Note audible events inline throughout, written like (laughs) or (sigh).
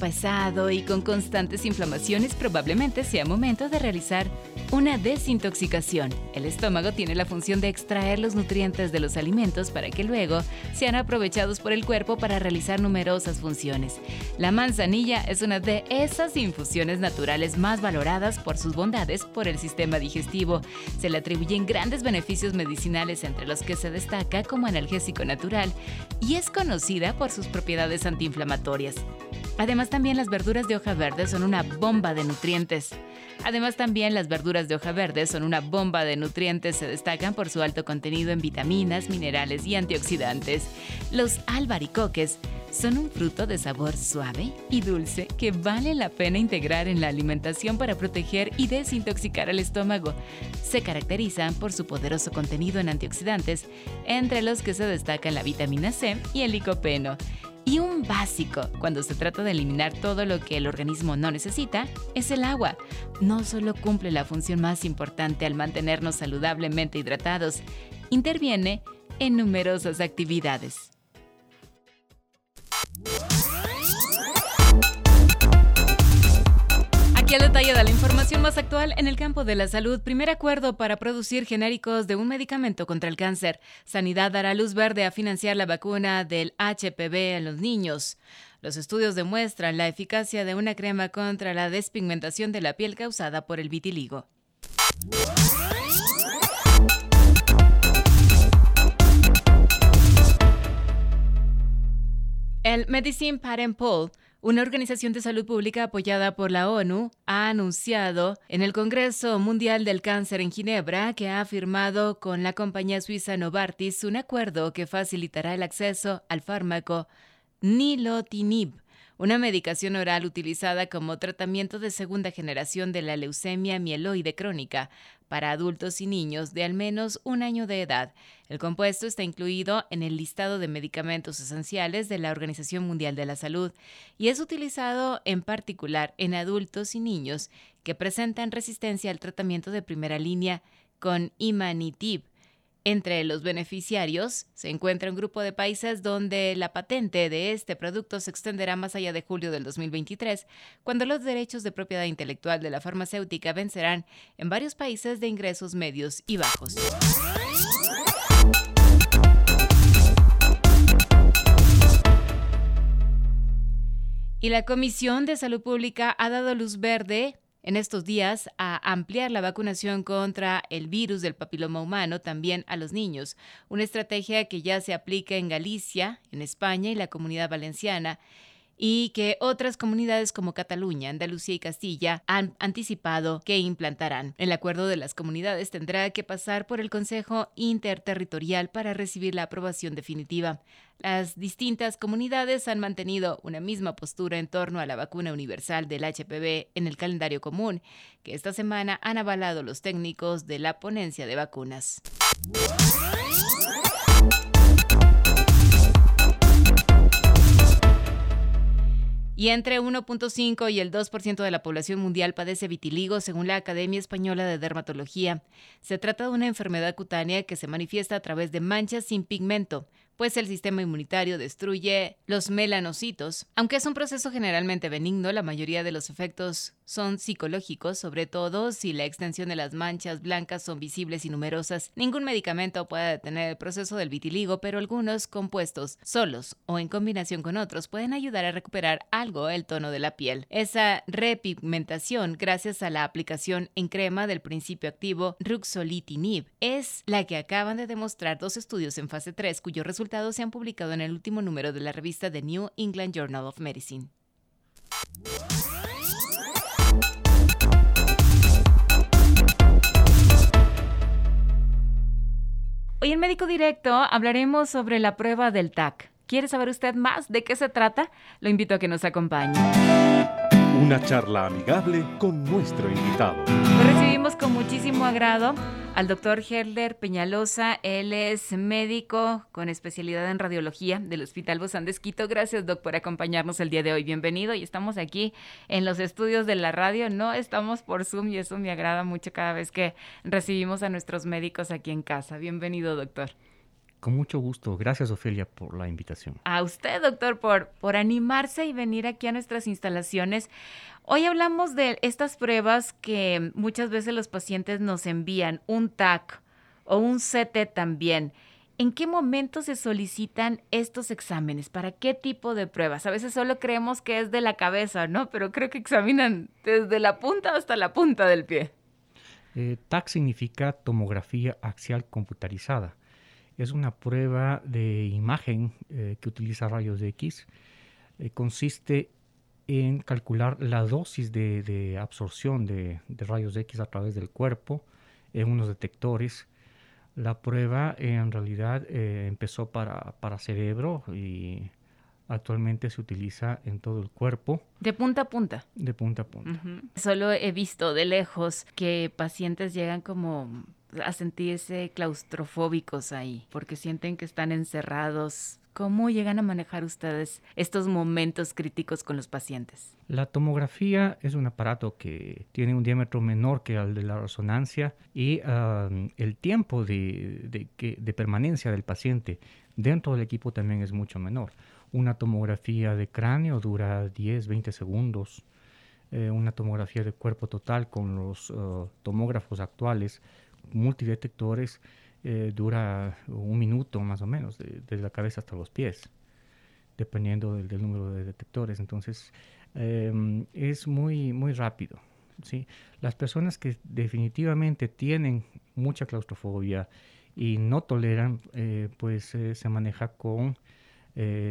pesado y con constantes inflamaciones, probablemente sea momento de realizar una desintoxicación. El estómago tiene la función de extraer los nutrientes de los alimentos para que luego sean aprovechados por el cuerpo para realizar numerosas funciones. La manzanilla es una de esas infusiones naturales más valoradas por sus bondades por el sistema digestivo. Se le atribuyen grandes beneficios medicinales entre los que se destaca como analgésico natural y es conocida por sus propiedades antiinflamatorias. Además también las verduras de hoja verde son una bomba de nutrientes. Además también las verduras de hoja verde son una bomba de nutrientes, se destacan por su alto contenido en vitaminas, minerales y antioxidantes. Los albaricoques son un fruto de sabor suave y dulce que vale la pena integrar en la alimentación para proteger y desintoxicar el estómago. Se caracterizan por su poderoso contenido en antioxidantes, entre los que se destacan la vitamina C y el licopeno. Y un básico, cuando se trata de eliminar todo lo que el organismo no necesita, es el agua. No solo cumple la función más importante al mantenernos saludablemente hidratados, interviene en numerosas actividades. Aquí el detalle de la información más actual en el campo de la salud. Primer acuerdo para producir genéricos de un medicamento contra el cáncer. Sanidad dará luz verde a financiar la vacuna del HPV en los niños. Los estudios demuestran la eficacia de una crema contra la despigmentación de la piel causada por el vitiligo. El Medicine Patent Pool una organización de salud pública apoyada por la ONU ha anunciado en el Congreso Mundial del Cáncer en Ginebra que ha firmado con la compañía suiza Novartis un acuerdo que facilitará el acceso al fármaco Nilotinib una medicación oral utilizada como tratamiento de segunda generación de la leucemia mieloide crónica para adultos y niños de al menos un año de edad. El compuesto está incluido en el listado de medicamentos esenciales de la Organización Mundial de la Salud y es utilizado en particular en adultos y niños que presentan resistencia al tratamiento de primera línea con imanitib, entre los beneficiarios se encuentra un grupo de países donde la patente de este producto se extenderá más allá de julio del 2023, cuando los derechos de propiedad intelectual de la farmacéutica vencerán en varios países de ingresos medios y bajos. Y la Comisión de Salud Pública ha dado luz verde en estos días a ampliar la vacunación contra el virus del papiloma humano también a los niños, una estrategia que ya se aplica en Galicia, en España y la comunidad valenciana y que otras comunidades como Cataluña, Andalucía y Castilla han anticipado que implantarán. El acuerdo de las comunidades tendrá que pasar por el Consejo Interterritorial para recibir la aprobación definitiva. Las distintas comunidades han mantenido una misma postura en torno a la vacuna universal del HPV en el calendario común, que esta semana han avalado los técnicos de la ponencia de vacunas. Y entre 1.5 y el 2% de la población mundial padece vitiligo, según la Academia Española de Dermatología. Se trata de una enfermedad cutánea que se manifiesta a través de manchas sin pigmento, pues el sistema inmunitario destruye los melanocitos. Aunque es un proceso generalmente benigno, la mayoría de los efectos son psicológicos, sobre todo si la extensión de las manchas blancas son visibles y numerosas. Ningún medicamento puede detener el proceso del vitiligo, pero algunos compuestos solos o en combinación con otros pueden ayudar a recuperar algo el tono de la piel. Esa repigmentación, gracias a la aplicación en crema del principio activo ruxolitinib, es la que acaban de demostrar dos estudios en fase 3 cuyo resultado se han publicado en el último número de la revista The New England Journal of Medicine. Hoy en Médico Directo hablaremos sobre la prueba del TAC. ¿Quiere saber usted más de qué se trata? Lo invito a que nos acompañe. Una charla amigable con nuestro invitado. Con muchísimo agrado al doctor Herler Peñalosa. Él es médico con especialidad en radiología del Hospital Bozán de Esquito. Gracias, doc, por acompañarnos el día de hoy. Bienvenido. Y estamos aquí en los estudios de la radio. No estamos por Zoom y eso me agrada mucho cada vez que recibimos a nuestros médicos aquí en casa. Bienvenido, doctor. Con mucho gusto. Gracias, Ofelia, por la invitación. A usted, doctor, por, por animarse y venir aquí a nuestras instalaciones. Hoy hablamos de estas pruebas que muchas veces los pacientes nos envían, un TAC o un CT también. ¿En qué momento se solicitan estos exámenes? ¿Para qué tipo de pruebas? A veces solo creemos que es de la cabeza, ¿no? Pero creo que examinan desde la punta hasta la punta del pie. Eh, TAC significa tomografía axial computarizada es una prueba de imagen eh, que utiliza rayos X. Eh, consiste en calcular la dosis de, absorción de, rayos X a través del cuerpo en unos detectores. La prueba en realidad eh, empezó para, cerebro y actualmente se utiliza en todo el cuerpo. De punta a punta. De punta a punta. Solo he visto de lejos que pacientes llegan como a sentirse claustrofóbicos ahí, porque sienten que están encerrados. ¿Cómo llegan a manejar ustedes estos momentos críticos con los pacientes? La tomografía es un aparato que tiene un diámetro menor que el de la resonancia y el tiempo de, de, permanencia del paciente dentro del equipo también es mucho menor. Una tomografía de cráneo dura 10, 20 segundos. Eh, una tomografía de cuerpo total con los uh, tomógrafos actuales multidetectores eh, dura un minuto más o menos, desde la cabeza hasta los pies, dependiendo del, número de detectores. Entonces, em, es muy, muy rápido. ¿sí? Las personas que definitivamente tienen mucha claustrofobia y no toleran, eh, pues eh, se maneja con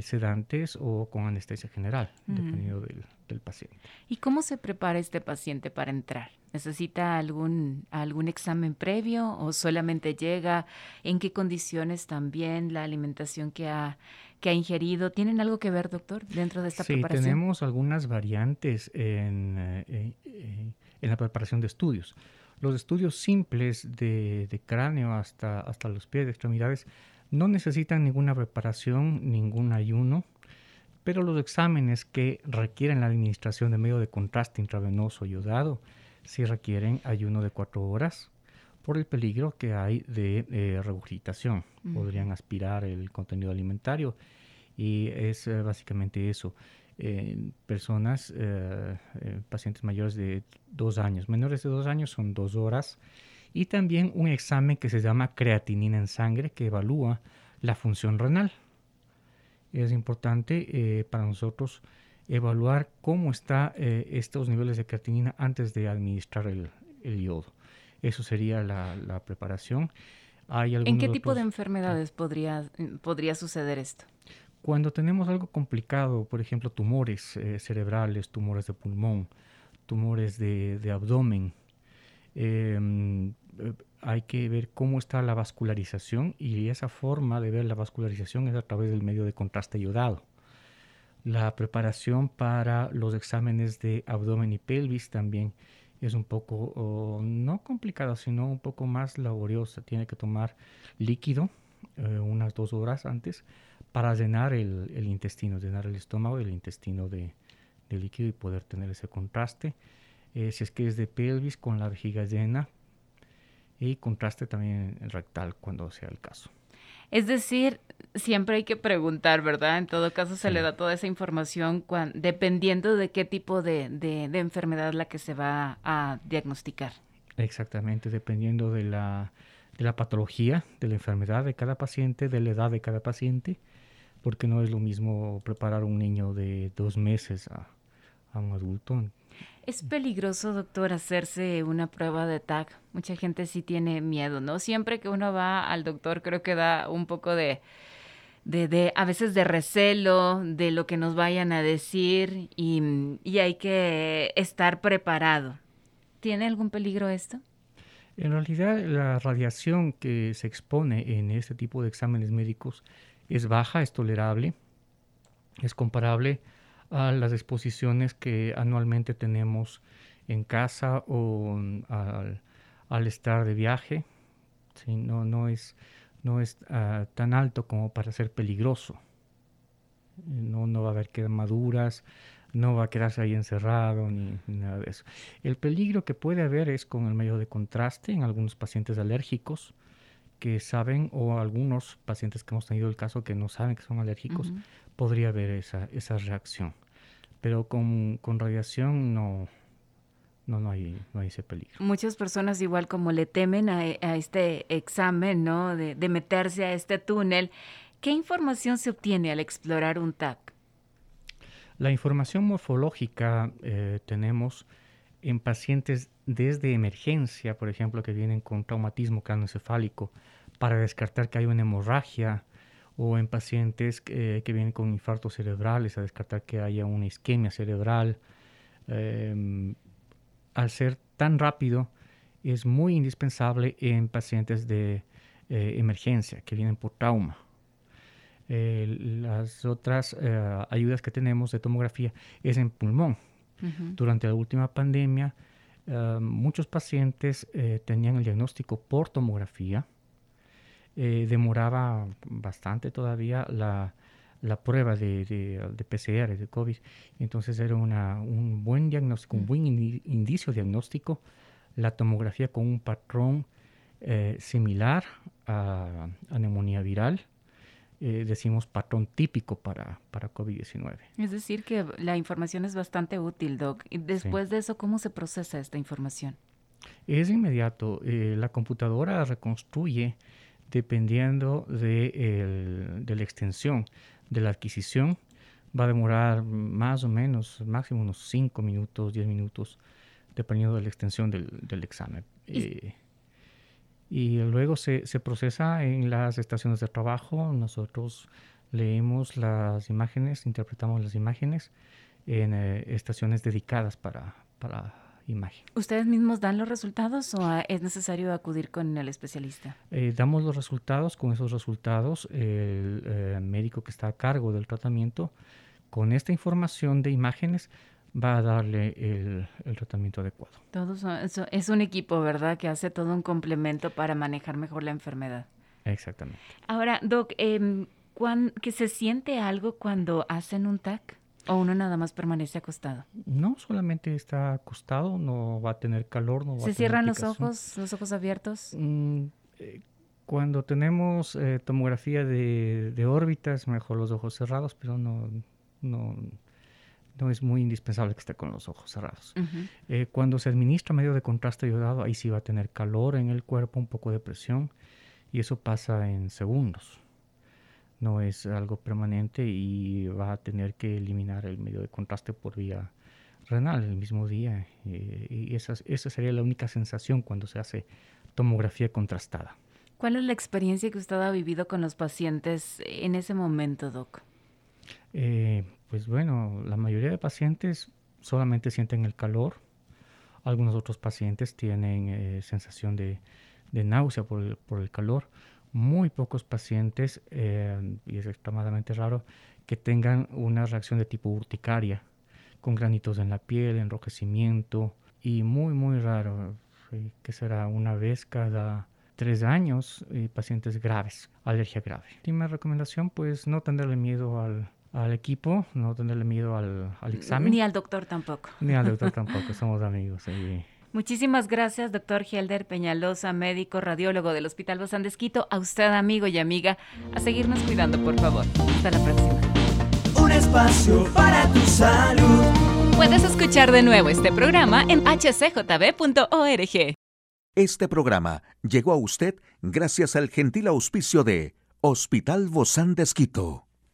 sedantes o con anestesia general, dependiendo del, del paciente. ¿Y cómo se prepara este paciente para entrar? ¿Necesita algún, algún examen previo o solamente llega? ¿En qué condiciones también la alimentación que ha, que ha ingerido? ¿Tienen algo que ver, doctor, dentro de esta preparación? Sí, tenemos algunas variantes en, eh, eh, en, la preparación de estudios. Los estudios simples de, de, cráneo hasta, hasta los pies de extremidades no necesitan ninguna preparación, ningún ayuno pero los exámenes que requieren la administración de medio de contraste intravenoso iodado sí requieren ayuno de cuatro horas por el peligro que hay de eh, regurgitación. Podrían aspirar el contenido alimentario y es eh, básicamente eso. personas, eh, pacientes mayores de dos años, menores de dos años son dos horas y también un examen que se llama creatinina en sangre que evalúa la función renal es importante eh, para nosotros evaluar cómo están eh, estos niveles de creatinina antes de administrar el, yodo. Eso sería la, preparación. Hay ¿En qué tipo de enfermedades podría, podría suceder esto? Cuando tenemos algo complicado, por ejemplo, tumores eh, cerebrales, tumores de pulmón, tumores de, de abdomen, em, hay que ver cómo está la vascularización y esa forma de ver la vascularización es a través del medio de contraste iodado. La preparación para los exámenes de abdomen y pelvis también es un poco, no complicada, sino un poco más laboriosa. Tiene que tomar líquido eh, unas dos horas antes para llenar el, intestino, llenar el estómago y el intestino de, líquido y poder tener ese contraste. Eh, si es que es de pelvis con la vejiga llena, y contraste también rectal cuando sea el caso. Es decir, siempre hay que preguntar, ¿verdad? En todo caso se le da toda esa información dependiendo de qué tipo de, de, enfermedad la que se va a diagnosticar. Exactamente, dependiendo de la, de la patología, de la enfermedad de cada paciente, de la edad de cada paciente, porque no es lo mismo preparar un niño de dos meses a, a un adulto. Es peligroso, doctor, hacerse una prueba de TAC. Mucha gente sí tiene miedo, ¿no? Siempre que uno va al doctor creo que da un poco de, de, a veces de recelo de lo que nos vayan a decir y, y hay que estar preparado. ¿Tiene algún peligro esto? En realidad, la radiación que se expone en este tipo de exámenes médicos es baja, es tolerable, es comparable a las exposiciones que anualmente tenemos en casa o al, estar de viaje. ¿sí? No, no es, no es ah, tan alto como para ser peligroso. No, no va a haber quemaduras, no va a quedarse ahí encerrado ni, nada de eso. El peligro que puede haber es con el medio de contraste en algunos pacientes alérgicos que saben o algunos pacientes que hemos tenido el caso que no saben que son alérgicos, podría haber esa, esa reacción. Pero con, con radiación no, no, no hay, no hay ese peligro. Muchas personas igual como le temen a, este examen, ¿no? De, de, meterse a este túnel. ¿Qué información se obtiene al explorar un TAC? La información morfológica eh, tenemos en pacientes desde emergencia, por ejemplo, que vienen con traumatismo craneoencefálico, para descartar que hay una hemorragia, o en pacientes que vienen con infartos cerebrales, a descartar que haya una isquemia cerebral. Em, al ser tan rápido, es muy indispensable en pacientes de eh, emergencia, que vienen por trauma. las otras eh, ayudas que tenemos de tomografía es en pulmón. Durante la última pandemia, eh, muchos pacientes tenían el diagnóstico por tomografía. demoraba bastante todavía la, prueba de, de, PCR de COVID. Entonces era un buen diagnóstico, un buen indicio diagnóstico, la tomografía con un patrón similar a, a neumonía viral eh, decimos patrón típico para, para COVID-19. Es decir, que la información es bastante útil, Doc. Y después de eso, ¿cómo se procesa esta información? Es inmediato. Eh, la computadora reconstruye dependiendo de, de, la extensión de la adquisición. Va a demorar más o menos, máximo unos 5 minutos, 10 minutos, dependiendo de la extensión del, del examen. Eh, y luego se, se, procesa en las estaciones de trabajo. Nosotros leemos las imágenes, interpretamos las imágenes en eh, estaciones dedicadas para, para imagen. ¿Ustedes mismos dan los resultados o ah, es necesario acudir con el especialista? Eh, damos los resultados, con esos resultados el eh, médico que está a cargo del tratamiento, con esta información de imágenes, va a darle el, tratamiento adecuado. Todos es un equipo, ¿verdad? Que hace todo un complemento para manejar mejor la enfermedad. Exactamente. Ahora, Doc, eh, ¿que se siente algo cuando hacen un TAC? ¿O uno nada más permanece acostado? No, solamente está acostado, no va a tener calor, no va ¿Se cierran los ojos, los ojos abiertos? Mm, eh, cuando tenemos eh, tomografía de, de órbitas, mejor los ojos cerrados, pero no, no, no es muy indispensable que esté con los ojos cerrados. Eh, cuando se administra medio de contraste ayudado, ahí sí va a tener calor en el cuerpo, un poco de presión, y eso pasa en segundos. No es algo permanente y va a tener que eliminar el medio de contraste por vía renal el mismo día. Eh, y esa, esa sería la única sensación cuando se hace tomografía contrastada. ¿Cuál es la experiencia que usted ha vivido con los pacientes en ese momento, Doc? Eh, pues bueno, la mayoría de pacientes solamente sienten el calor. Algunos otros pacientes tienen eh, sensación de, náusea por el, calor. Muy pocos pacientes, eh, y es extremadamente raro, que tengan una reacción de tipo urticaria, con granitos en la piel, enrojecimiento, y muy, muy raro, que será una vez cada tres años, pacientes graves, alergia grave. Última recomendación, pues no tenerle miedo al, al equipo, no tenerle miedo al, examen. Ni al doctor tampoco. Ni al doctor (laughs) tampoco, somos amigos. Muchísimas gracias, doctor Helder Peñalosa, médico radiólogo del Hospital Bozán de Esquito. A usted, amigo y amiga, a seguirnos cuidando, por favor. Hasta la próxima. Un espacio para tu salud. Puedes escuchar de nuevo este programa en hcjb.org. Este programa llegó a usted gracias al gentil auspicio de Hospital Bozán de Esquito